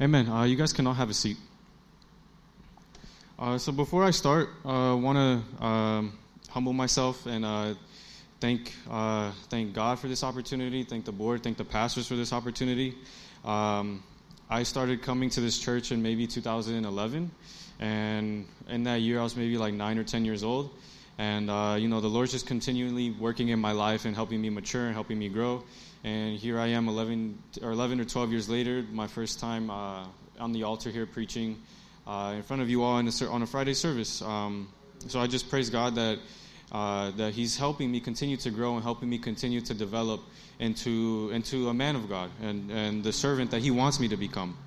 Amen. Uh, you guys can all have a seat. Uh, so before I start, I uh, want to um, humble myself and uh, thank uh, thank God for this opportunity. Thank the board. Thank the pastors for this opportunity. Um, I started coming to this church in maybe 2011, and in that year I was maybe like nine or ten years old. And uh, you know, the Lord's just continually working in my life and helping me mature and helping me grow. And here I am, 11 or 11 or 12 years later, my first time uh, on the altar here preaching uh, in front of you all a, on a Friday service. Um, so I just praise God that uh, that He's helping me continue to grow and helping me continue to develop into into a man of God and and the servant that He wants me to become.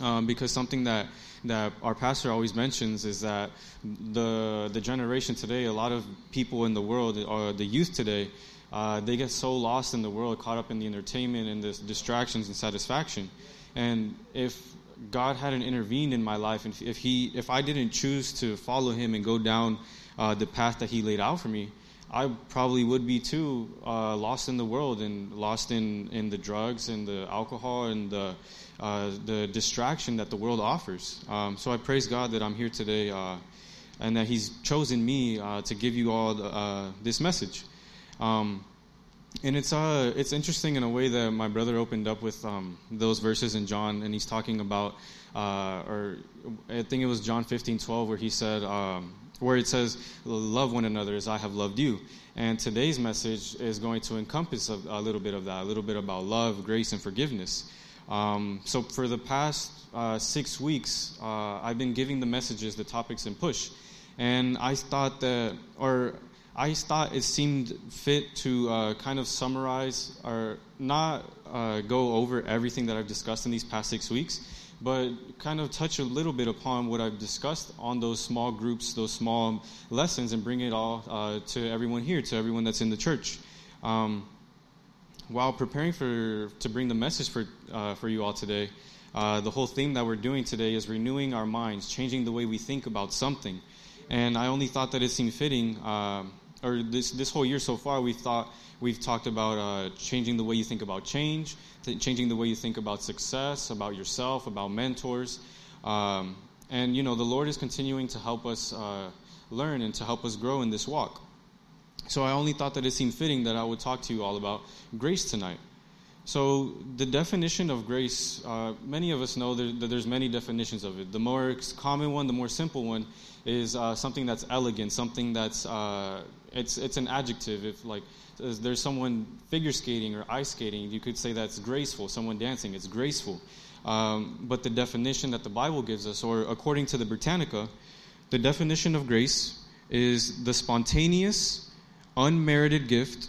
Um, because something that that our pastor always mentions is that the the generation today, a lot of people in the world, or the youth today, uh, they get so lost in the world, caught up in the entertainment and the distractions and satisfaction. And if God hadn't intervened in my life, and if He, if I didn't choose to follow Him and go down uh, the path that He laid out for me, I probably would be too uh, lost in the world and lost in, in the drugs and the alcohol and the uh, the distraction that the world offers. Um, so I praise God that I'm here today uh, and that He's chosen me uh, to give you all the, uh, this message. Um, and it's uh, it's interesting in a way that my brother opened up with um, those verses in John, and he's talking about, uh, or I think it was John 15, 12, where he said, um, where it says, "Love one another as I have loved you." And today's message is going to encompass a, a little bit of that, a little bit about love, grace, and forgiveness. Um, so for the past uh, six weeks, uh, I've been giving the messages, the topics, and push, and I thought that, or I thought it seemed fit to uh, kind of summarize or not uh, go over everything that I've discussed in these past six weeks, but kind of touch a little bit upon what I've discussed on those small groups, those small lessons, and bring it all uh, to everyone here, to everyone that's in the church. Um, while preparing for to bring the message for uh, for you all today, uh, the whole theme that we're doing today is renewing our minds, changing the way we think about something. And I only thought that it seemed fitting um, or this this whole year so far, we thought we've talked about uh, changing the way you think about change, changing the way you think about success, about yourself, about mentors, um, and you know the Lord is continuing to help us uh, learn and to help us grow in this walk. So I only thought that it seemed fitting that I would talk to you all about grace tonight. So the definition of grace, uh, many of us know that, that, there's many definitions of it. The more common one, the more simple one, is uh, something that's elegant, something that's uh, it's it's an adjective. If like there's someone figure skating or ice skating, you could say that's graceful. Someone dancing, it's graceful. Um, but the definition that the Bible gives us, or according to the Britannica, the definition of grace is the spontaneous, unmerited gift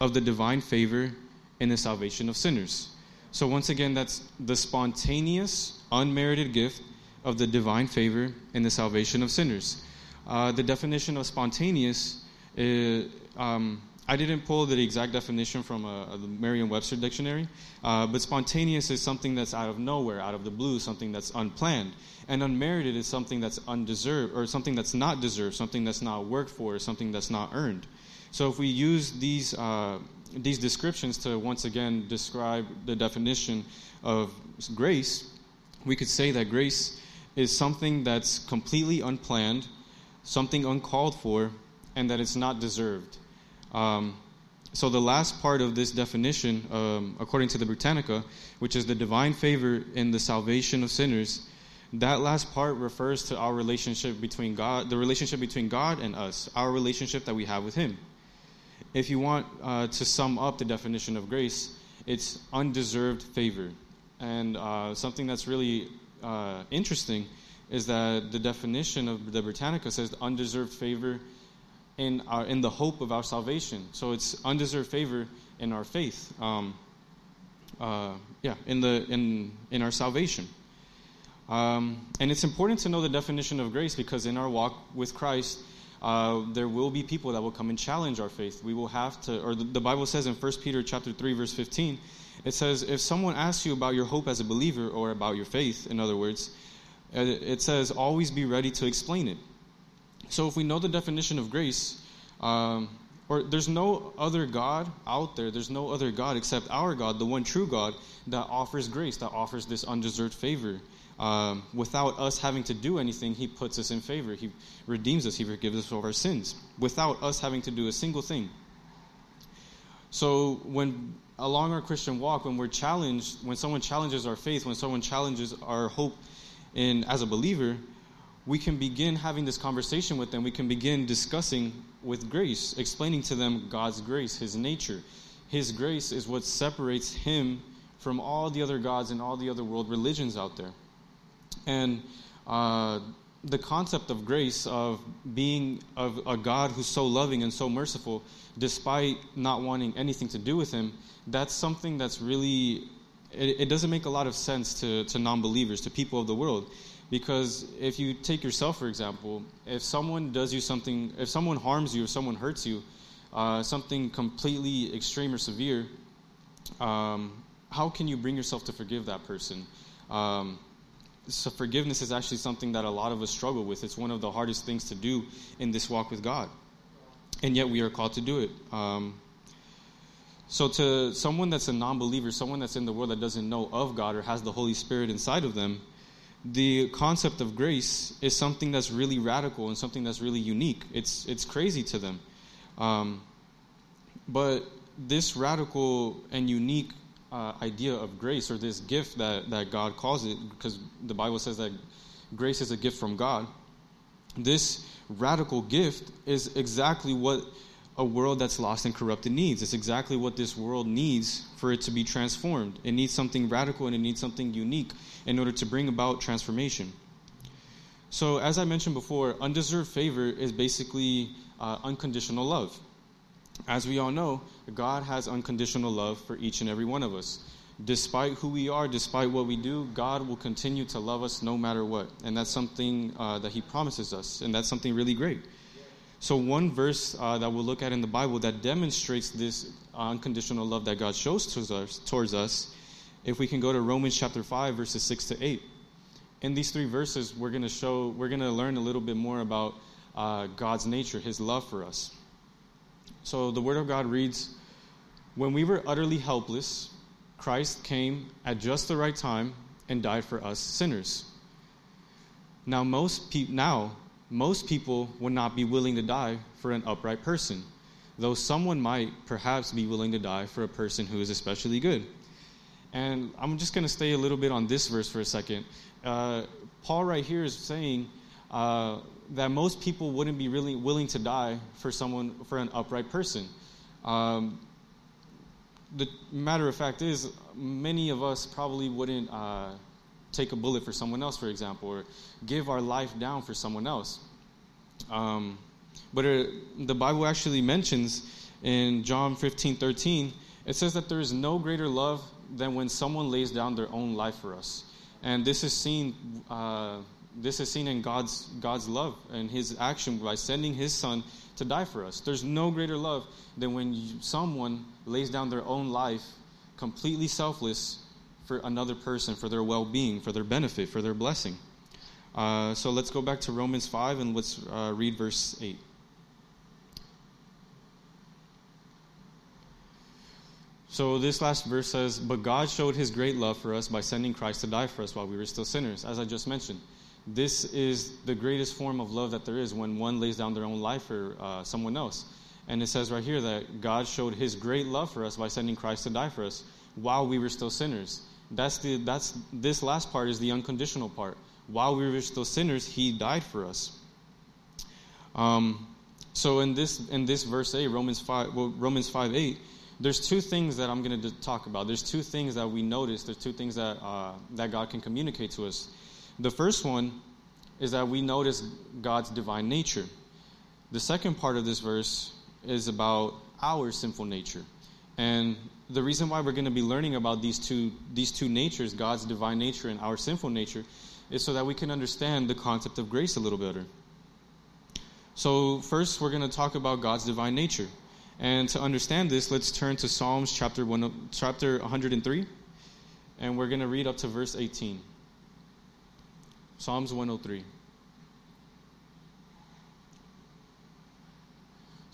of the divine favor in the salvation of sinners. So once again, that's the spontaneous, unmerited gift of the divine favor in the salvation of sinners. Uh, the definition of spontaneous it, um, I didn't pull the exact definition from a, a Merriam-Webster dictionary, uh, but spontaneous is something that's out of nowhere, out of the blue, something that's unplanned, and unmerited is something that's undeserved or something that's not deserved, something that's not worked for, something that's not earned. So if we use these uh, these descriptions to once again describe the definition of grace, we could say that grace is something that's completely unplanned, something uncalled for, and that it's not deserved. Um, so, the last part of this definition, um, according to the Britannica, which is the divine favor in the salvation of sinners, that last part refers to our relationship between God, the relationship between God and us, our relationship that we have with Him. If you want uh, to sum up the definition of grace, it's undeserved favor. And uh, something that's really uh, interesting is that the definition of the Britannica says undeserved favor in, our, in the hope of our salvation. So it's undeserved favor in our faith. Um, uh, yeah, in, the, in, in our salvation. Um, and it's important to know the definition of grace because in our walk with Christ, uh, there will be people that will come and challenge our faith. We will have to, or the, the Bible says in 1 Peter chapter 3, verse 15, it says, if someone asks you about your hope as a believer or about your faith, in other words, it says, always be ready to explain it. So if we know the definition of grace, um, or there's no other God out there, there's no other God except our God, the one true God, that offers grace, that offers this undeserved favor. Um, without us having to do anything, He puts us in favor. He redeems us, He forgives us of our sins, without us having to do a single thing. So, when along our Christian walk, when we're challenged, when someone challenges our faith, when someone challenges our hope in as a believer, we can begin having this conversation with them. We can begin discussing with grace, explaining to them God's grace, His nature. His grace is what separates Him from all the other gods and all the other world religions out there. And uh, the concept of grace, of being of a God who's so loving and so merciful, despite not wanting anything to do with Him, that's something that's really, it, it doesn't make a lot of sense to, to non believers, to people of the world because if you take yourself, for example, if someone does you something, if someone harms you, if someone hurts you, uh, something completely extreme or severe, um, how can you bring yourself to forgive that person? Um, so forgiveness is actually something that a lot of us struggle with. It's one of the hardest things to do in this walk with God, and yet we are called to do it. Um, so, to someone that's a non-believer, someone that's in the world that doesn't know of God or has the Holy Spirit inside of them, the concept of grace is something that's really radical and something that's really unique. It's it's crazy to them, um, but this radical and unique uh, idea of grace or this gift that that God calls it, because the Bible says that grace is a gift from God. This radical gift is exactly what a world that's lost and corrupted needs. It's exactly what this world needs for it to be transformed. It needs something radical and it needs something unique in order to bring about transformation. So, as I mentioned before, undeserved favor is basically uh, unconditional love. As we all know, God has unconditional love for each and every one of us. Despite who we are, despite what we do, God will continue to love us no matter what. And that's something uh, that He promises us, and that's something really great. So, one verse uh, that we'll look at in the Bible that demonstrates this unconditional love that God shows towards us, towards us if we can go to Romans chapter 5, verses 6 to 8. In these three verses, we're going to show, we're going to learn a little bit more about uh, God's nature, His love for us. So the Word of God reads When we were utterly helpless, Christ came at just the right time and died for us sinners. Now, most, pe- now, most people would not be willing to die for an upright person, though someone might perhaps be willing to die for a person who is especially good. And I'm just going to stay a little bit on this verse for a second. Uh, Paul, right here, is saying uh, that most people wouldn't be really willing to die for someone, for an upright person. Um, the matter of fact is, many of us probably wouldn't uh, take a bullet for someone else, for example, or give our life down for someone else. Um, but it, the Bible actually mentions in John 15 13, it says that there is no greater love than when someone lays down their own life for us. And this is seen, uh, this is seen in God's, God's love and His action by sending His Son to die for us. There's no greater love than when you, someone lays down their own life completely selfless for another person, for their well being, for their benefit, for their blessing. Uh, so let's go back to Romans 5 and let's uh, read verse 8. So this last verse says, But God showed his great love for us by sending Christ to die for us while we were still sinners, as I just mentioned. This is the greatest form of love that there is when one lays down their own life for uh, someone else. And it says right here that God showed his great love for us by sending Christ to die for us while we were still sinners. That's the that's this last part is the unconditional part. While we were still sinners, he died for us. Um, so in this in this verse 8, Romans 5 well, Romans 5 8, there's two things that I'm going to talk about. There's two things that we notice. There's two things that uh, that God can communicate to us. The first one is that we notice God's divine nature. The second part of this verse is about our sinful nature, and the reason why we're going to be learning about these two these two natures, God's divine nature and our sinful nature, is so that we can understand the concept of grace a little better. So first, we're going to talk about God's divine nature. And to understand this, let's turn to Psalms chapter, one, chapter 103, and we're going to read up to verse 18. Psalms 103.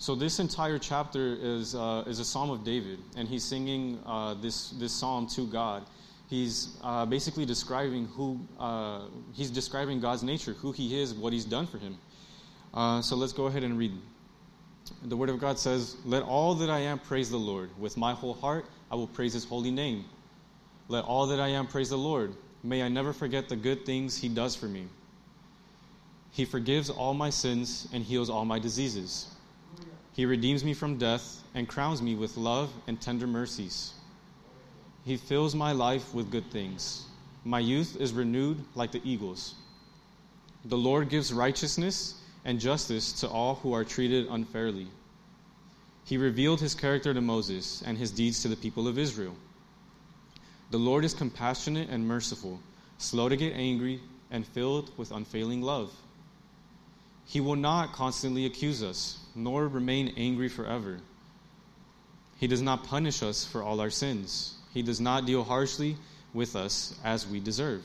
So this entire chapter is uh, is a psalm of David, and he's singing uh, this this psalm to God. He's uh, basically describing who uh, he's describing God's nature, who He is, what He's done for him. Uh, so let's go ahead and read. The Word of God says, "Let all that I am praise the Lord. With my whole heart, I will praise His holy name. Let all that I am praise the Lord. May I never forget the good things He does for me. He forgives all my sins and heals all my diseases." He redeems me from death and crowns me with love and tender mercies. He fills my life with good things. My youth is renewed like the eagles. The Lord gives righteousness and justice to all who are treated unfairly. He revealed his character to Moses and his deeds to the people of Israel. The Lord is compassionate and merciful, slow to get angry, and filled with unfailing love. He will not constantly accuse us, nor remain angry forever. He does not punish us for all our sins. He does not deal harshly with us as we deserve.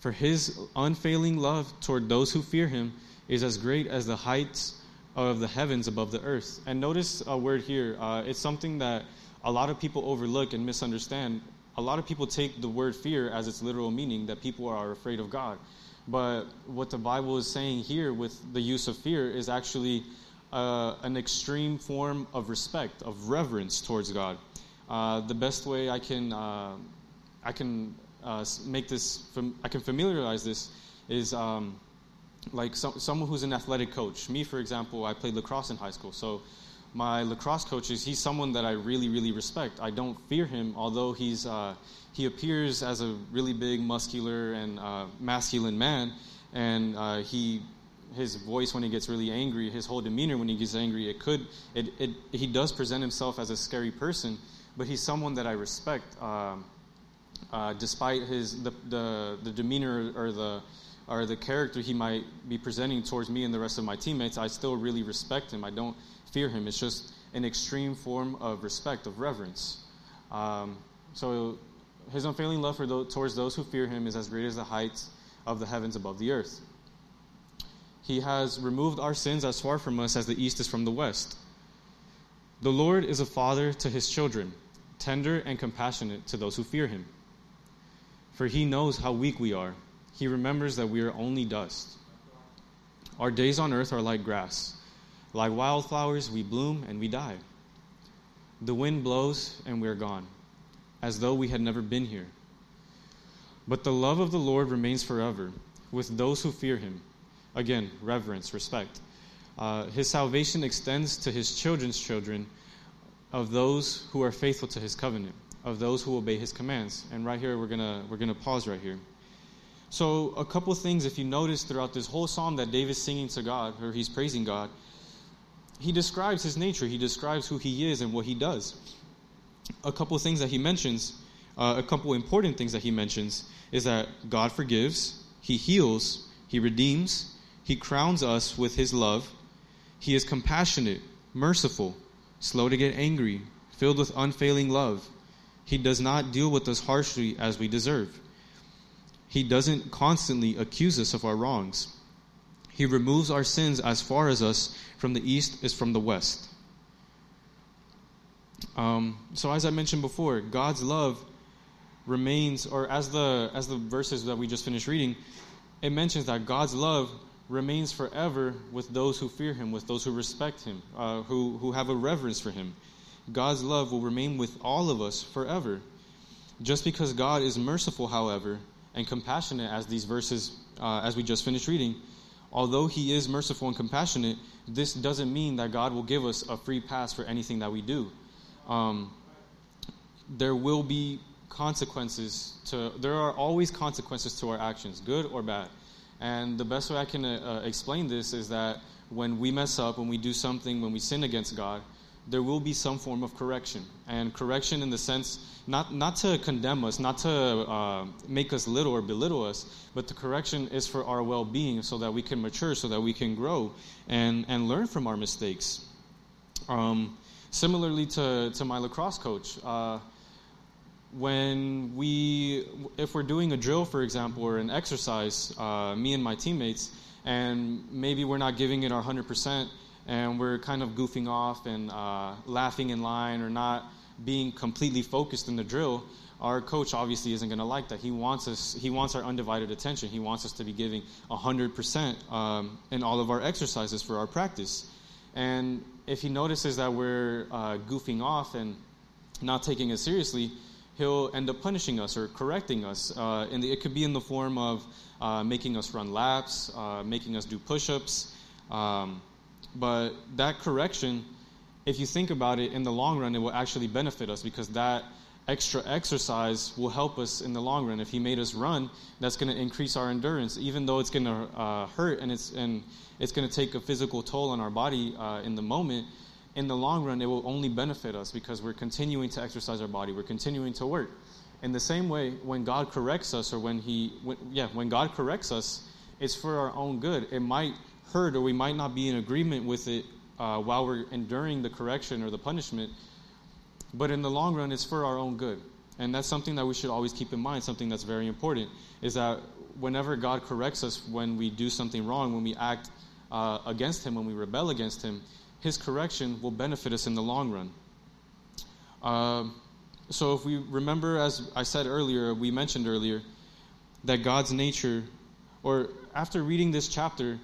For his unfailing love toward those who fear him is as great as the heights of the heavens above the earth. And notice a word here. Uh, it's something that a lot of people overlook and misunderstand. A lot of people take the word fear as its literal meaning, that people are afraid of God. But what the Bible is saying here with the use of fear is actually uh, an extreme form of respect, of reverence towards God. Uh, the best way I can uh, I can uh, make this fam- I can familiarize this is um, like some, someone who's an athletic coach. Me, for example, I played lacrosse in high school, so my lacrosse coach is he's someone that I really really respect. I don't fear him, although he's uh, he appears as a really big, muscular, and uh, masculine man, and uh, he his voice when he gets really angry, his whole demeanor when he gets angry, it could it, it he does present himself as a scary person, but he's someone that I respect, um, uh, despite his the, the the demeanor or the or the character he might be presenting towards me and the rest of my teammates. I still really respect him. I don't fear him. It's just an extreme form of respect, of reverence. Um, so his unfailing love for those, towards those who fear him is as great as the heights of the heavens above the earth. He has removed our sins as far from us as the east is from the west. The Lord is a father to his children, tender and compassionate to those who fear him. For he knows how weak we are. He remembers that we are only dust. Our days on earth are like grass. Like wildflowers, we bloom and we die. The wind blows and we are gone as though we had never been here. But the love of the Lord remains forever with those who fear him. Again, reverence, respect. Uh, his salvation extends to his children's children of those who are faithful to his covenant, of those who obey his commands. And right here, we're going to we're gonna pause right here. So, a couple things, if you notice throughout this whole psalm that David's singing to God, or he's praising God, he describes his nature, he describes who he is and what he does a couple of things that he mentions, uh, a couple important things that he mentions, is that God forgives, he heals, he redeems, he crowns us with his love, he is compassionate, merciful, slow to get angry, filled with unfailing love. He does not deal with us harshly as we deserve. He doesn't constantly accuse us of our wrongs. He removes our sins as far as us from the east is from the west. Um, so as I mentioned before, God's love remains, or as the as the verses that we just finished reading, it mentions that God's love remains forever with those who fear Him, with those who respect Him, uh, who who have a reverence for Him. God's love will remain with all of us forever. Just because God is merciful, however, and compassionate, as these verses, uh, as we just finished reading, although He is merciful and compassionate, this doesn't mean that God will give us a free pass for anything that we do. Um, there will be consequences to there are always consequences to our actions good or bad. And the best way i can uh, explain this is that when we mess up when we do something when we sin against god there will be some form of correction. And correction in the sense not not to condemn us not to uh, make us little or belittle us but the correction is for our well-being so that we can mature so that we can grow and and learn from our mistakes. Um, Similarly to, to my lacrosse coach, uh, when we, if we're doing a drill, for example, or an exercise, uh, me and my teammates, and maybe we're not giving it our 100%, and we're kind of goofing off and uh, laughing in line or not being completely focused in the drill, our coach obviously isn't going to like that. He wants us. He wants our undivided attention. He wants us to be giving hundred um, percent in all of our exercises for our practice. And if he notices that we're uh, goofing off and not taking it seriously, he'll end up punishing us or correcting us. Uh, and it could be in the form of uh, making us run laps, uh, making us do push-ups. Um, but that correction, if you think about it, in the long run, it will actually benefit us because that extra exercise will help us in the long run. If he made us run, that's going to increase our endurance, even though it's going to uh, hurt and it's and it's going to take a physical toll on our body uh, in the moment. In the long run, it will only benefit us because we're continuing to exercise our body. We're continuing to work. In the same way, when God corrects us, or when He, when, yeah, when God corrects us, it's for our own good. It might hurt, or we might not be in agreement with it uh, while we're enduring the correction or the punishment but in the long run, it's for our own good. And that's something that we should always keep in mind, something that's very important, is that whenever God corrects us when we do something wrong, when we act uh, against Him, when we rebel against Him, His correction will benefit us in the long run. Uh, so if we remember, as I said earlier, we mentioned earlier, that God's nature, or after reading this chapter,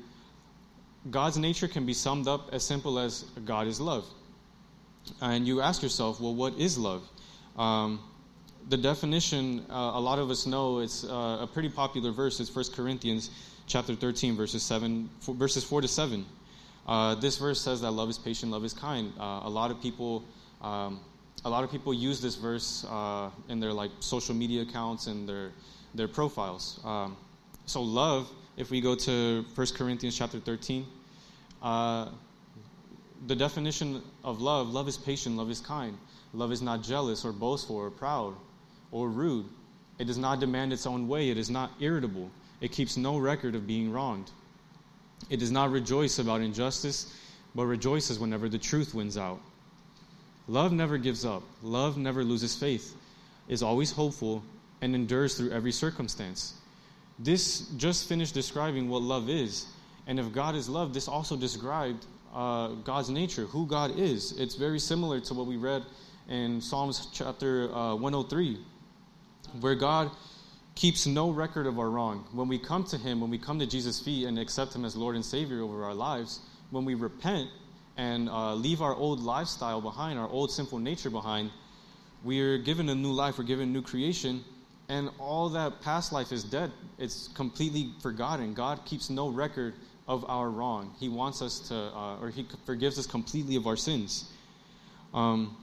God's nature can be summed up as simple as God is love and you ask yourself, well, what is love? Um, the definition, uh, a lot of us know, it's uh, a pretty popular verse. It's 1 Corinthians chapter 13, verses, 7, four, verses 4 to 7. Uh, this verse says that love is patient, love is kind. Uh, a lot of people, um, a lot of people use this verse uh, in their like social media accounts and their their profiles. Um, so love, if we go to 1 Corinthians chapter 13, uh, the definition of love love is patient, love is kind. Love is not jealous or boastful or proud or rude. It does not demand its own way. It is not irritable. It keeps no record of being wronged. It does not rejoice about injustice, but rejoices whenever the truth wins out. Love never gives up. Love never loses faith, is always hopeful, and endures through every circumstance. This just finished describing what love is. And if God is love, this also described uh, God's nature, who God is. It's very similar to what we read in Psalms chapter uh, 103, where God keeps no record of our wrong. When we come to Him, when we come to Jesus' feet and accept Him as Lord and Savior over our lives, when we repent and uh, leave our old lifestyle behind, our old sinful nature behind, we are given a new life, we're given a new creation, and all that past life is dead. It's completely forgotten. God keeps no record of our wrong. He wants us to, uh, or He forgives us completely of our sins. Um,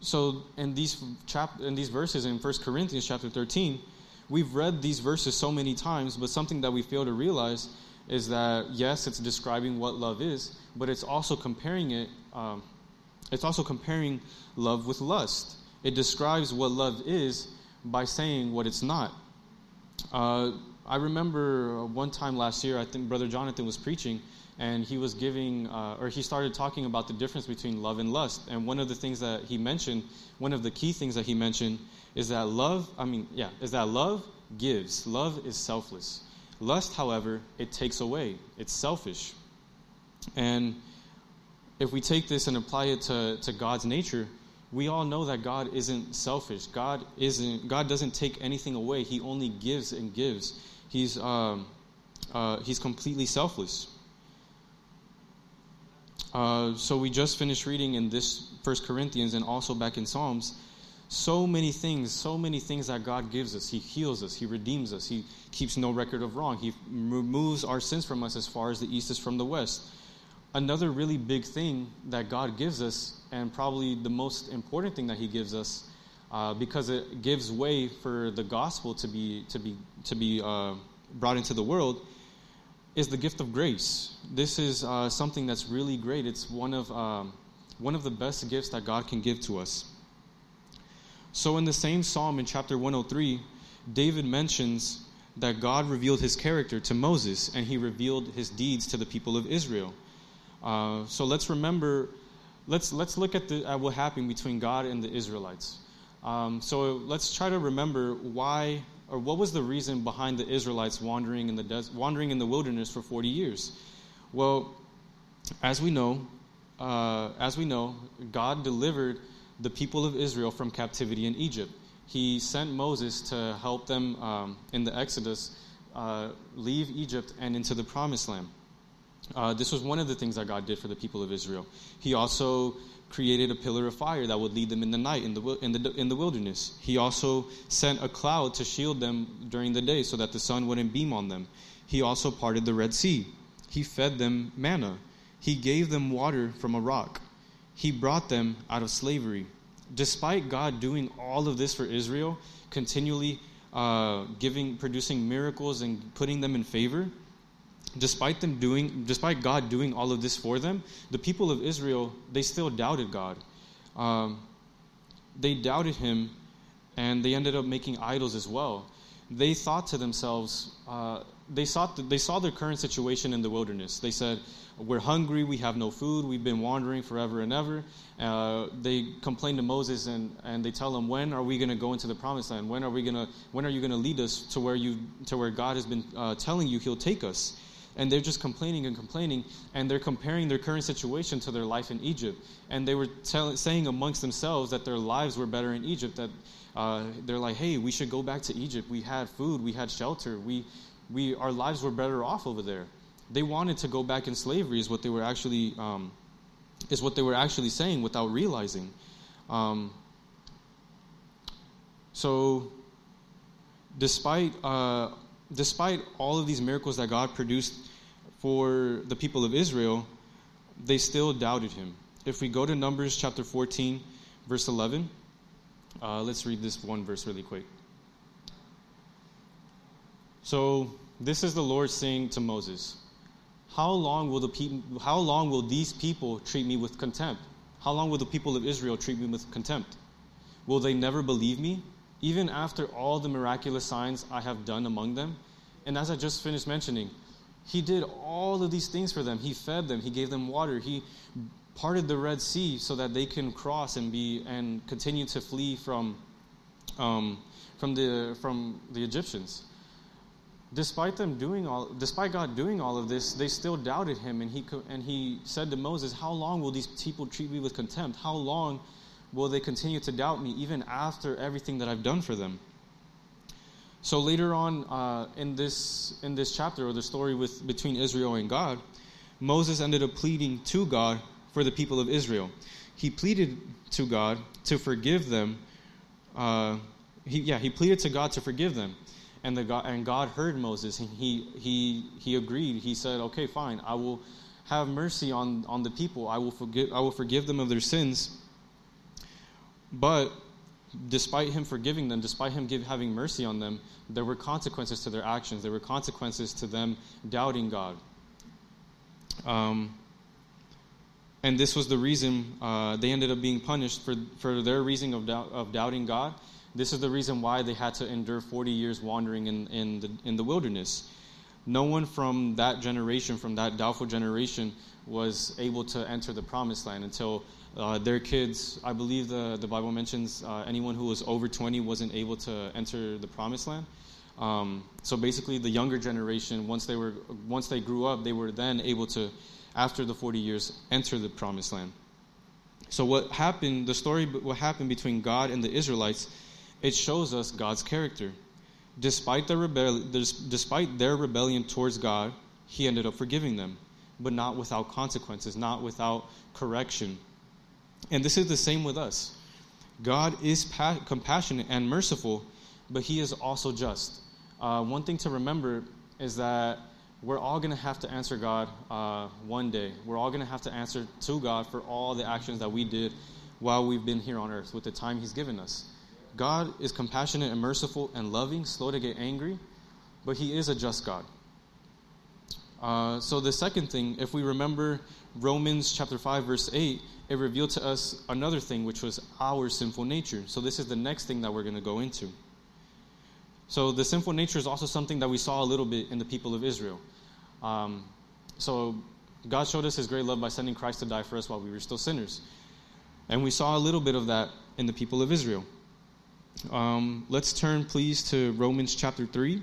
so in these chap- in these verses in 1 Corinthians chapter 13, we've read these verses so many times, but something that we fail to realize is that yes, it's describing what love is, but it's also comparing it. Um, it's also comparing love with lust. It describes what love is by saying what it's not. Uh, I remember one time last year, I think Brother Jonathan was preaching, and he was giving, uh, or he started talking about the difference between love and lust. And one of the things that he mentioned, one of the key things that he mentioned, is that love, I mean, yeah, is that love gives. Love is selfless. Lust, however, it takes away, it's selfish. And if we take this and apply it to, to God's nature, we all know that God isn't selfish. God isn't God doesn't take anything away. He only gives and gives. He's, um, uh, he's completely selfless. Uh, so we just finished reading in this First Corinthians and also back in Psalms so many things, so many things that God gives us. He heals us, He redeems us, He keeps no record of wrong, He removes our sins from us as far as the east is from the west. Another really big thing that God gives us, and probably the most important thing that He gives us, uh, because it gives way for the gospel to be to be to be uh, brought into the world is the gift of grace. This is uh, something that's really great. It's one of um, one of the best gifts that God can give to us. So in the same psalm in chapter 103, David mentions that God revealed his character to Moses and he revealed his deeds to the people of Israel. Uh, so let's remember, let's, let's look at, the, at what happened between God and the Israelites. Um, so let's try to remember why or what was the reason behind the Israelites wandering in the des- wandering in the wilderness for 40 years? Well, as we know, uh, as we know, God delivered the people of Israel from captivity in Egypt. He sent Moses to help them um, in the Exodus uh, leave Egypt and into the promised land. Uh, this was one of the things that God did for the people of Israel. He also created a pillar of fire that would lead them in the night in the, in the, in the wilderness. He also sent a cloud to shield them during the day so that the sun wouldn't beam on them. He also parted the Red Sea. He fed them manna. He gave them water from a rock. He brought them out of slavery. Despite God doing all of this for Israel, continually uh, giving, producing miracles and putting them in favor, despite them doing despite god doing all of this for them the people of israel they still doubted god. Um, they doubted him and they ended up making idols as well. They thought to themselves uh, they, saw they saw their current situation in the wilderness. They said we're hungry. We have no food. We've been wandering forever and ever. Uh, they complain to moses and, and they tell him when are we going to go into the promised land? When are we going to when are you going to lead us to where you to where god has been uh, telling you he'll take us and they're just complaining and complaining, and they're comparing their current situation to their life in Egypt. And they were tell, saying amongst themselves that their lives were better in Egypt. That uh, they're like, "Hey, we should go back to Egypt. We had food, we had shelter, we, we, our lives were better off over there." They wanted to go back in slavery, is what they were actually, um, is what they were actually saying without realizing. Um, so, despite uh, despite all of these miracles that God produced for the people of Israel, they still doubted him. If we go to Numbers chapter 14, verse 11, uh, let's read this one verse really quick. So, this is the Lord saying to Moses, how long will the pe- how long will these people treat me with contempt? How long will the people of Israel treat me with contempt? Will they never believe me? Even after all the miraculous signs I have done among them. And as I just finished mentioning, he did all of these things for them. He fed them, he gave them water, he parted the Red Sea so that they can cross and be and continue to flee from um, from the from the Egyptians. Despite them doing all, despite God doing all of this, they still doubted Him, and He and He said to Moses, "How long will these people treat me with contempt? How long will they continue to doubt me even after everything that I've done for them? So later on uh, in this in this chapter or the story with between Israel and God, Moses ended up pleading to God for the people of Israel. He pleaded to God to forgive them. Uh, he, yeah, he pleaded to God to forgive them, and the God and God heard Moses. And he he he agreed. He said, "Okay, fine. I will have mercy on on the people. I will forgive. I will forgive them of their sins." But despite him forgiving them, despite him give, having mercy on them, there were consequences to their actions. There were consequences to them doubting God. Um, and this was the reason uh, they ended up being punished for, for their reason of, doubt, of doubting God. This is the reason why they had to endure 40 years wandering in, in, the, in the wilderness. No one from that generation, from that doubtful generation, was able to enter the promised land until uh, their kids, I believe the, the Bible mentions uh, anyone who was over 20 wasn't able to enter the promised land. Um, so basically, the younger generation, once they were, once they grew up, they were then able to, after the 40 years, enter the promised land. So what happened? The story, what happened between God and the Israelites, it shows us God's character. Despite their rebellion, despite their rebellion towards God, He ended up forgiving them, but not without consequences, not without correction. And this is the same with us. God is pa- compassionate and merciful, but He is also just. Uh, one thing to remember is that we're all going to have to answer God uh, one day. We're all going to have to answer to God for all the actions that we did while we've been here on earth with the time He's given us. God is compassionate and merciful and loving, slow to get angry, but He is a just God. Uh, so, the second thing, if we remember Romans chapter 5, verse 8, it revealed to us another thing, which was our sinful nature. So, this is the next thing that we're going to go into. So, the sinful nature is also something that we saw a little bit in the people of Israel. Um, so, God showed us his great love by sending Christ to die for us while we were still sinners. And we saw a little bit of that in the people of Israel. Um, let's turn, please, to Romans chapter 3,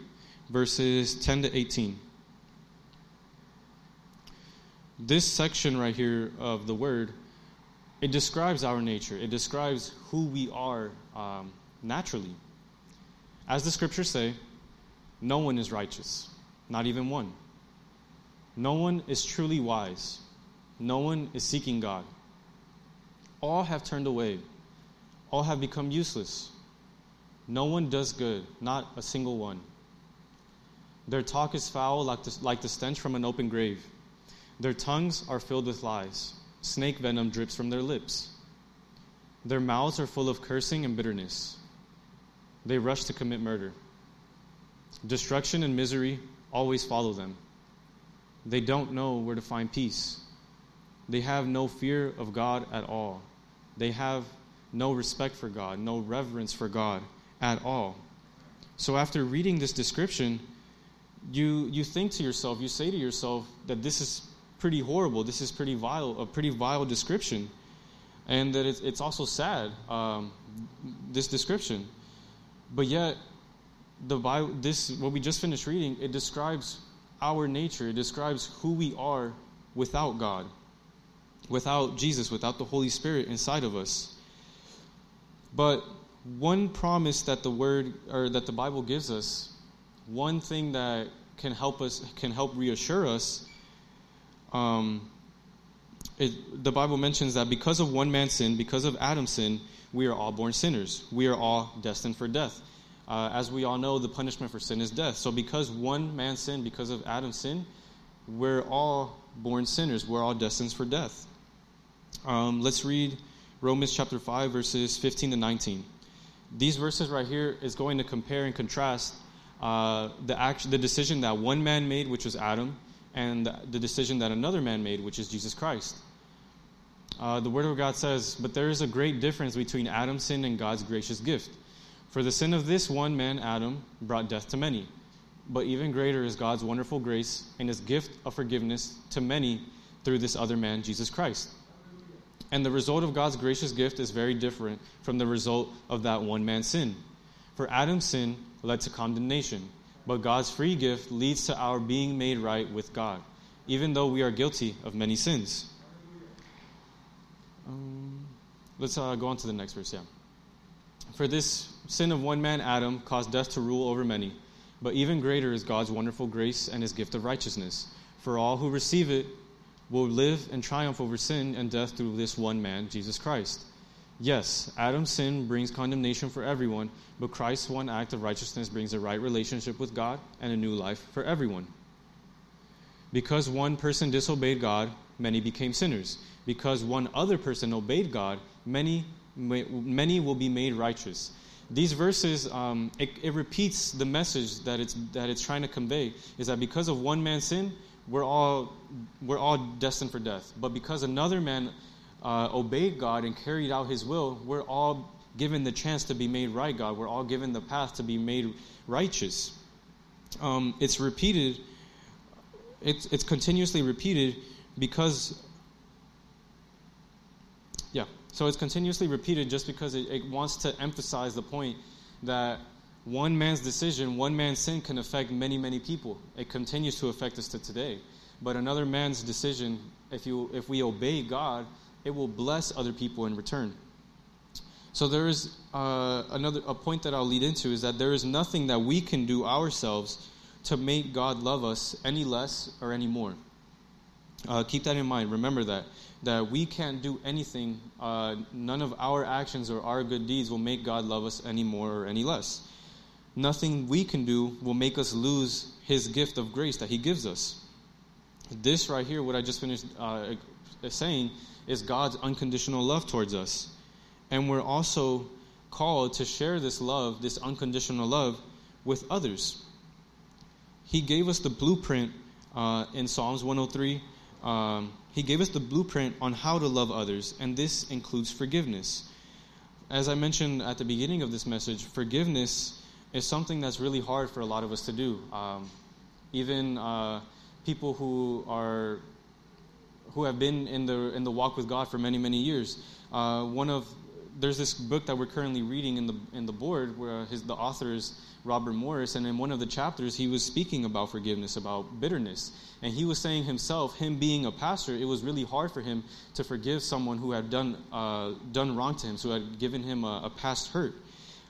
verses 10 to 18. this section right here of the word, it describes our nature. It describes who we are um, naturally. As the scriptures say, no one is righteous, not even one. No one is truly wise. No one is seeking God. All have turned away. All have become useless. No one does good, not a single one. Their talk is foul like the, like the stench from an open grave. Their tongues are filled with lies. Snake venom drips from their lips. Their mouths are full of cursing and bitterness. They rush to commit murder. Destruction and misery always follow them. They don't know where to find peace. They have no fear of God at all. They have no respect for God, no reverence for God at all. So after reading this description, you you think to yourself, you say to yourself that this is pretty horrible. This is pretty vile, a pretty vile description, and that it's, it's also sad. Um, this description, but yet the Bible, this what we just finished reading, it describes our nature. It describes who we are without God, without Jesus, without the Holy Spirit inside of us. But one promise that the word or that the Bible gives us, one thing that can help us can help reassure us. Um, it, the Bible mentions that because of one man's sin, because of Adam's sin, we are all born sinners. We are all destined for death. Uh, as we all know, the punishment for sin is death. So, because one man's sin, because of Adam's sin, we're all born sinners. We're all destined for death. Um, let's read Romans chapter 5, verses 15 to 19. These verses right here is going to compare and contrast uh, the, act, the decision that one man made, which was Adam, and the decision that another man made, which is Jesus Christ. Uh, the Word of God says, But there is a great difference between Adam's sin and God's gracious gift. For the sin of this one man, Adam, brought death to many. But even greater is God's wonderful grace and his gift of forgiveness to many through this other man, Jesus Christ. And the result of God's gracious gift is very different from the result of that one man's sin. For Adam's sin led to condemnation, but God's free gift leads to our being made right with God, even though we are guilty of many sins. Um, let's uh, go on to the next verse, yeah. For this sin of one man, Adam, caused death to rule over many. But even greater is God's wonderful grace and his gift of righteousness. For all who receive it will live and triumph over sin and death through this one man, Jesus Christ. Yes, Adam's sin brings condemnation for everyone, but Christ's one act of righteousness brings a right relationship with God and a new life for everyone. Because one person disobeyed God, many became sinners. Because one other person obeyed God, many many will be made righteous. These verses, um, it, it, repeats the message that it's, that it's trying to convey is that because of one man's sin, we're all, we're all destined for death. But because another man uh, obeyed God and carried out his will, we're all given the chance to be made right, God. We're all given the path to be made righteous. Um, it's repeated, it's, it's continuously repeated because yeah, so it's continuously repeated just because it, it wants to emphasize the point that one man's decision, one man's sin can affect many, many people. It continues to affect us to today. But another man's decision, if, you, if we obey God, it will bless other people in return. So there is uh, another a point that I'll lead into is that there is nothing that we can do ourselves to make God love us any less or any more. Uh, keep that in mind. Remember that that we can't do anything, uh, none of our actions or our good deeds will make God love us any more or any less. Nothing we can do will make us lose His gift of grace that He gives us. This right here, what I just finished uh, saying, is God's unconditional love towards us. And we're also called to share this love, this unconditional love, with others. He gave us the blueprint uh, in Psalms 103. Um, he gave us the blueprint on how to love others, and this includes forgiveness. As I mentioned at the beginning of this message, forgiveness is something that's really hard for a lot of us to do. Um, even uh, people who are who have been in the in the walk with God for many many years. Uh, one of there's this book that we're currently reading in the in the board where his the author is Robert Morris, and in one of the chapters he was speaking about forgiveness, about bitterness, and he was saying himself, him being a pastor, it was really hard for him to forgive someone who had done uh, done wrong to him, who had given him a, a past hurt.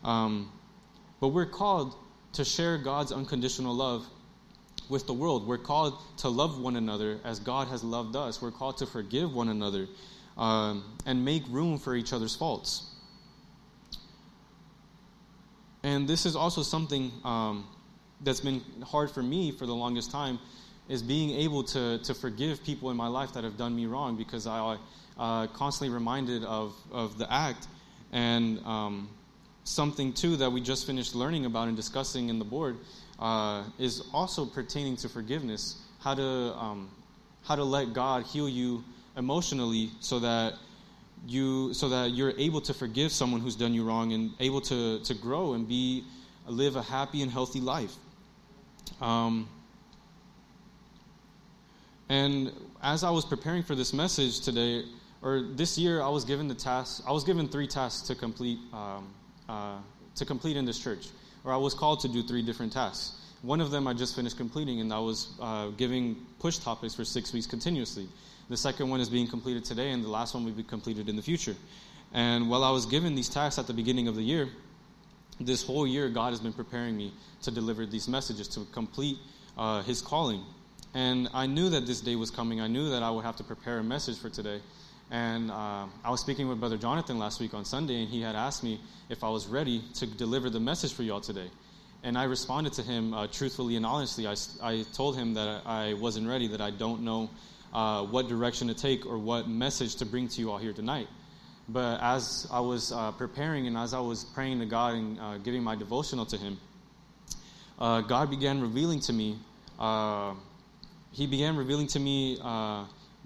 Um, but we're called to share God's unconditional love with the world. We're called to love one another as God has loved us. We're called to forgive one another um, and make room for each other's faults. And this is also something um, that's been hard for me for the longest time is being able to, to forgive people in my life that have done me wrong because I uh, constantly reminded of, of the act. And um, something, too, that we just finished learning about and discussing in the board uh, is also pertaining to forgiveness. How to, um, how to let God heal you emotionally so that you so that you're able to forgive someone who's done you wrong and able to to grow and be live a happy and healthy life. Um, and as I was preparing for this message today, or this year, I was given the task. I was given three tasks to complete um, uh, to complete in this church, or I was called to do three different tasks. One of them I just finished completing, and that was uh, giving push topics for six weeks continuously. The second one is being completed today, and the last one will be completed in the future. And while I was given these tasks at the beginning of the year, this whole year God has been preparing me to deliver these messages to complete uh, His calling. And I knew that this day was coming. I knew that I would have to prepare a message for today. And uh, I was speaking with Brother Jonathan last week on Sunday, and he had asked me if I was ready to deliver the message for y'all today. And I responded to him uh, truthfully and honestly. I, I told him that I wasn't ready, that I don't know uh, what direction to take or what message to bring to you all here tonight. But as I was uh, preparing and as I was praying to God and uh, giving my devotional to Him, uh, God began revealing to me. He began revealing to me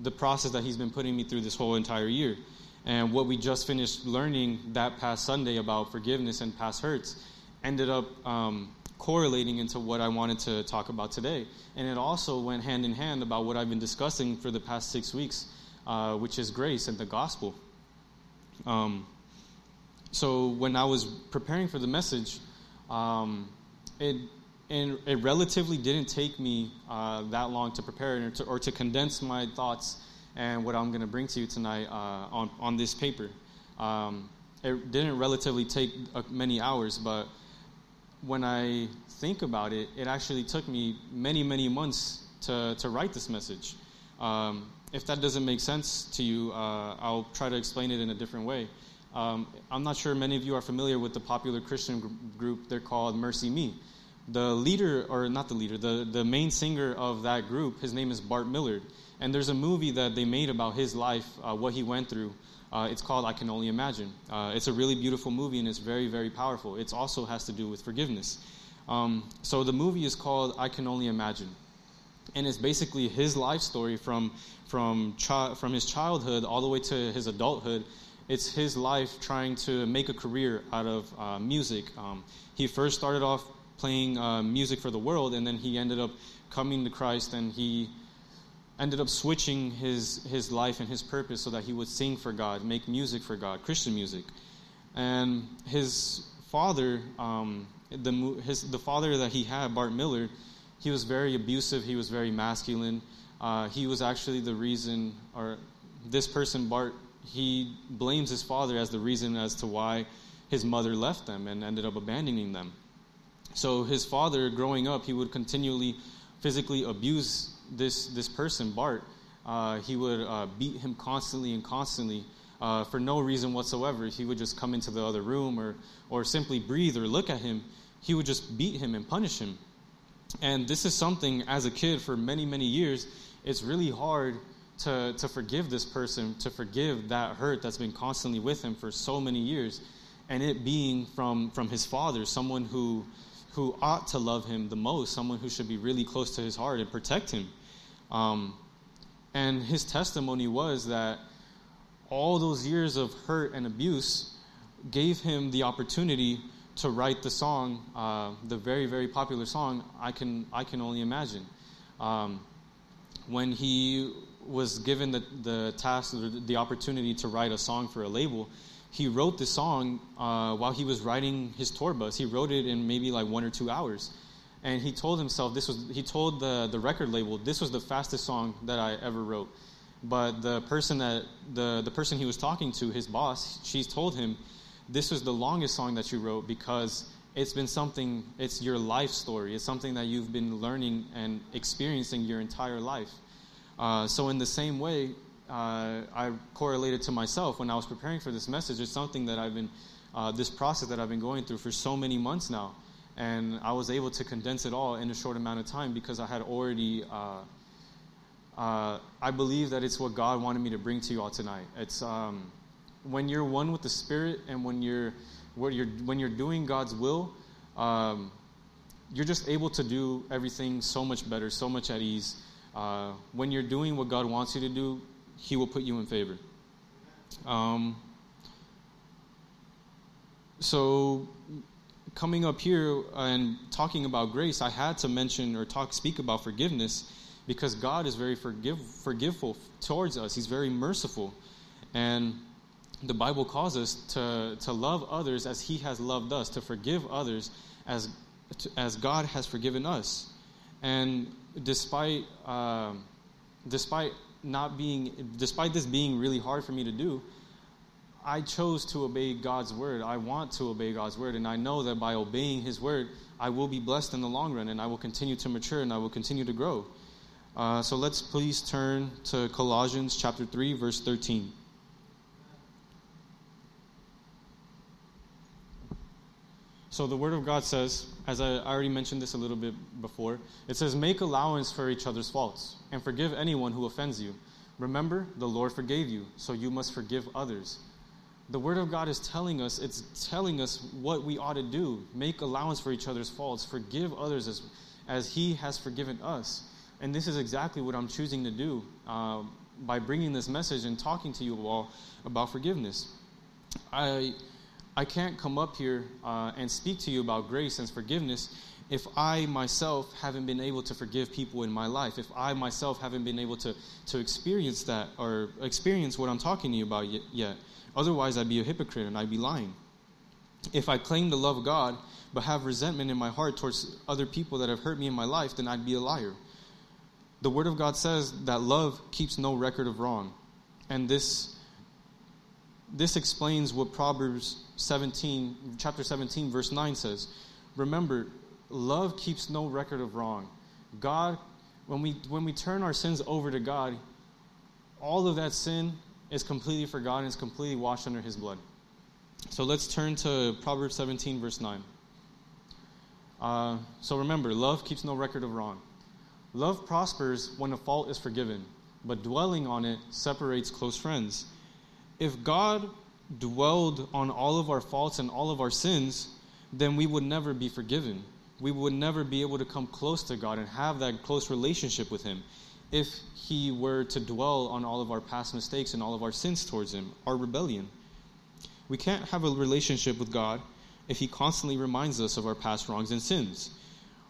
the process that He's been putting me through this whole entire year. And what we just finished learning that past Sunday about forgiveness and past hurts ended up um, correlating into what I wanted to talk about today. And it also went hand in hand about what I've been discussing for the past six weeks, uh, which is grace and the gospel. Um, so when I was preparing for the message, um, it and it relatively didn't take me uh, that long to prepare or to, or to, condense my thoughts and what I'm going to bring to you tonight uh, on on this paper. Um, it didn't relatively take uh, many hours, but when I think about it, it actually took me many, many months to, to write this message. Um, if that doesn't make sense to you, uh, I'll try to explain it in a different way. Um, I'm not sure many of you are familiar with the popular Christian group. They're called MercyMe. The leader, or not the leader, the, the main singer of that group, his name is Bart Millard. And there's a movie that they made about his life, uh, what he went through. Uh, it's called I Can Only Imagine. Uh, it's a really beautiful movie and it's very, very powerful. It also has to do with forgiveness. Um, so the movie is called I Can Only Imagine. And it's basically his life story from, from, chi- from his childhood all the way to his adulthood. It's his life trying to make a career out of uh, music. Um, he first started off playing uh, music for the world, and then he ended up coming to Christ and he ended up switching his, his life and his purpose so that he would sing for God, make music for God, Christian music. And his father, um, the, his, the father that he had, Bart Millard, he was very abusive, he was very masculine. Uh, he was actually the reason, or this person, Bart, he blames his father as the reason as to why his mother left them and ended up abandoning them. So his father, growing up, he would continually physically abuse this this person, Bart, uh, he would uh, beat him constantly and constantly uh, for no reason whatsoever. He would just come into the other room or or simply breathe or look at him. He would just beat him and punish him. And this is something as a kid for many many years. It's really hard to to forgive this person, to forgive that hurt that's been constantly with him for so many years, and it being from from his father, someone who who ought to love him the most, someone who should be really close to his heart and protect him. Um, and his testimony was that all those years of hurt and abuse gave him the opportunity to write the song, uh, the very, very popular song, I Can, I Can Only Imagine. Um, when he was given the, the task, the opportunity to write a song for a label, he wrote the song uh, while he was riding his tour bus. He wrote it in maybe like one or two hours. And he told himself this was, he told the, the record label, this was the fastest song that I ever wrote. But the person that, the, the person he was talking to, his boss, she told him, this was the longest song that you wrote because it's been something, it's your life story. It's something that you've been learning and experiencing your entire life. Uh, so, in the same way, uh, I correlated to myself when I was preparing for this message. It's something that I've been, uh, this process that I've been going through for so many months now. And I was able to condense it all in a short amount of time because I had already, uh, uh, I believe that it's what God wanted me to bring to you all tonight. It's um, when you're one with the Spirit and when you're when you're, when you're doing God's will, um, you're just able to do everything so much better, so much at ease. Uh, when you're doing what God wants you to do, He will put you in favor. Um, so, coming up here and talking about grace, I had to mention or talk, speak about forgiveness because God is very forgive, forgiveful towards us. He's very merciful, and the Bible calls us to, to love others as He has loved us, to forgive others as, as God has forgiven us. And despite, uh, despite not being, despite this being really hard for me to do, I chose to obey God's word. I want to obey God's word, and I know that by obeying His word, I will be blessed in the long run, and I will continue to mature, and I will continue to grow. Uh, so let's please turn to Colossians chapter 3, verse 13. So the Word of God says, as I already mentioned this a little bit before, it says, Make allowance for each other's faults and forgive anyone who offends you. Remember, the Lord forgave you, so you must forgive others. The Word of God is telling us, it's telling us what we ought to do. Make allowance for each other's faults, forgive others as, as He has forgiven us. And this is exactly what I'm choosing to do uh, by bringing this message and talking to you all about forgiveness. I I can't come up here uh, and speak to you about grace and forgiveness if I myself haven't been able to forgive people in my life, if I myself haven't been able to, to experience that or experience what I'm talking to you about yet. Otherwise, I'd be a hypocrite and I'd be lying. If I claim to love God but have resentment in my heart towards other people that have hurt me in my life, then I'd be a liar. The Word of God says that love keeps no record of wrong. And this this explains what Proverbs 17, chapter 17, verse 9 says. Remember, love keeps no record of wrong. God, when we, when we turn our sins over to God, all of that sin is completely forgotten, is completely washed under His blood. So let's turn to Proverbs 17, verse 9. Uh, so remember, love keeps no record of wrong. Love prospers when a fault is forgiven, but dwelling on it separates close friends if God dwelled on all of our faults and all of our sins, then we would never be forgiven. We would never be able to come close to God and have that close relationship with Him if He were to dwell on all of our past mistakes and all of our sins towards Him, our rebellion. We can't have a relationship with God if He constantly reminds us of our past wrongs and sins.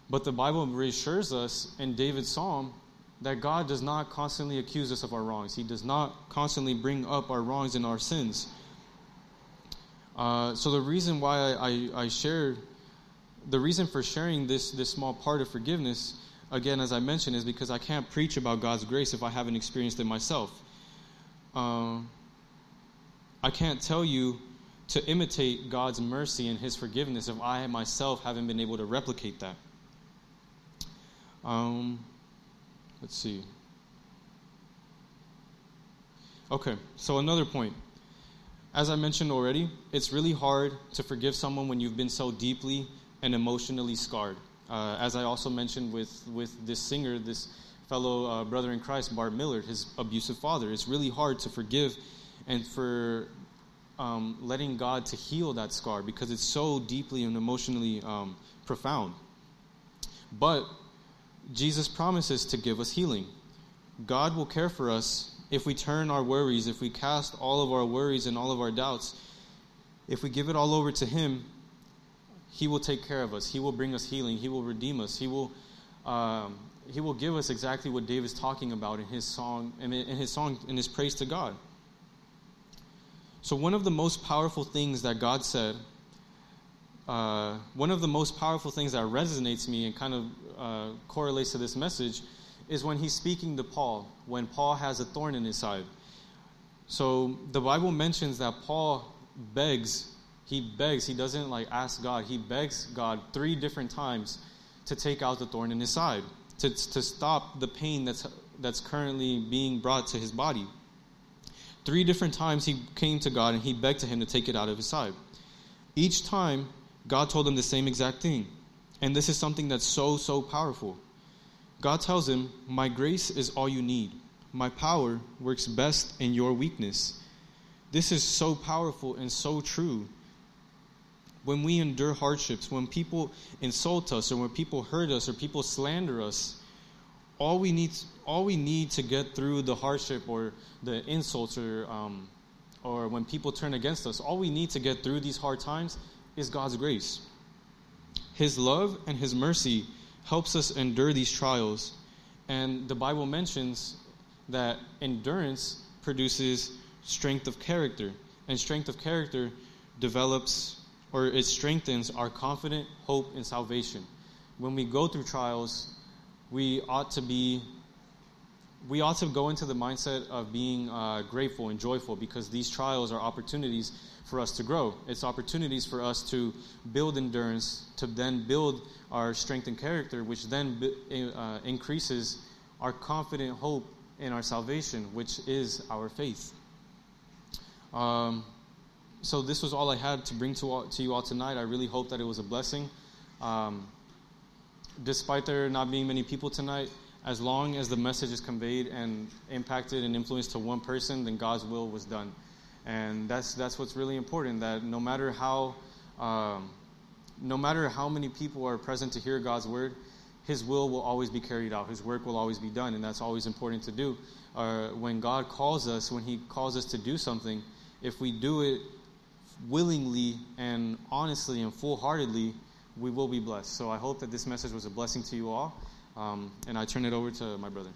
But the Bible reassures us in David's psalm that God does not constantly accuse us of our wrongs. He does not constantly bring up our wrongs and our sins. Uh, so the reason why I, I, I the reason for sharing this this small part of forgiveness, again as I mentioned, is because I can't preach about God's grace if I haven't experienced it myself. Uh, I can't tell you to imitate God's mercy and His forgiveness if I myself haven't been able to replicate that. Um, Let's see. Okay, so another point. As I mentioned already, it's really hard to forgive someone when you've been so deeply and emotionally scarred. Uh, as I also mentioned with, with this singer, this fellow uh, brother in Christ, Bart Millard, his abusive father, it's really hard to forgive and for um, letting God to heal that scar because it's so deeply and emotionally um, profound. But Jesus promises to give us healing. God will care for us if we turn our worries, if we cast all of our worries and all of our doubts, if we give it all over to Him, He will take care of us. He will bring us healing. He will redeem us. He will, um, He will give us exactly what David's talking about in his song, in his song, in his praise to God. So, one of the most powerful things that God said, uh, one of the most powerful things that resonates me and kind of uh, correlates to this message is when he's speaking to Paul, when Paul has a thorn in his side. So, the Bible mentions that Paul begs, he begs, he doesn't like ask God, he begs God three different times to take out the thorn in his side, to, to stop the pain that's, that's currently being brought to his body. Three different times he came to God and he begged to him to take it out of his side. Each time, God told him the same exact thing. And this is something that's so, so powerful. God tells him, My grace is all you need. My power works best in your weakness. This is so powerful and so true. When we endure hardships, when people insult us, or when people hurt us, or people slander us, all we need, all we need to get through the hardship or the insults, or um, or when people turn against us, all we need to get through these hard times is God's grace. His love and His mercy helps us endure these trials, and the Bible mentions that endurance produces strength of character, and strength of character develops or it strengthens our confident hope in salvation. When we go through trials, we ought to be we ought to go into the mindset of being uh, grateful and joyful because these trials are opportunities for us to grow. It's opportunities for us to build endurance, to then build our strength and character, which then uh, increases our confident hope in our salvation, which is our faith. Um, so this was all I had to bring to, all, to you all tonight. I really hope that it was a blessing. Um, despite there not being many people tonight, as long as the message is conveyed and impacted and influenced to one person, then God's will was done. And that's, that's what's really important, that no matter how, um, no matter how many people are present to hear God's word, his will will always be carried out. His work will always be done, and that's always important to do. Uh, when God calls us, when He calls us to do something, if we do it willingly and honestly and full heartedly, we will be blessed. So I hope that this message was a blessing to you all. Um, and I turn it over to my brother.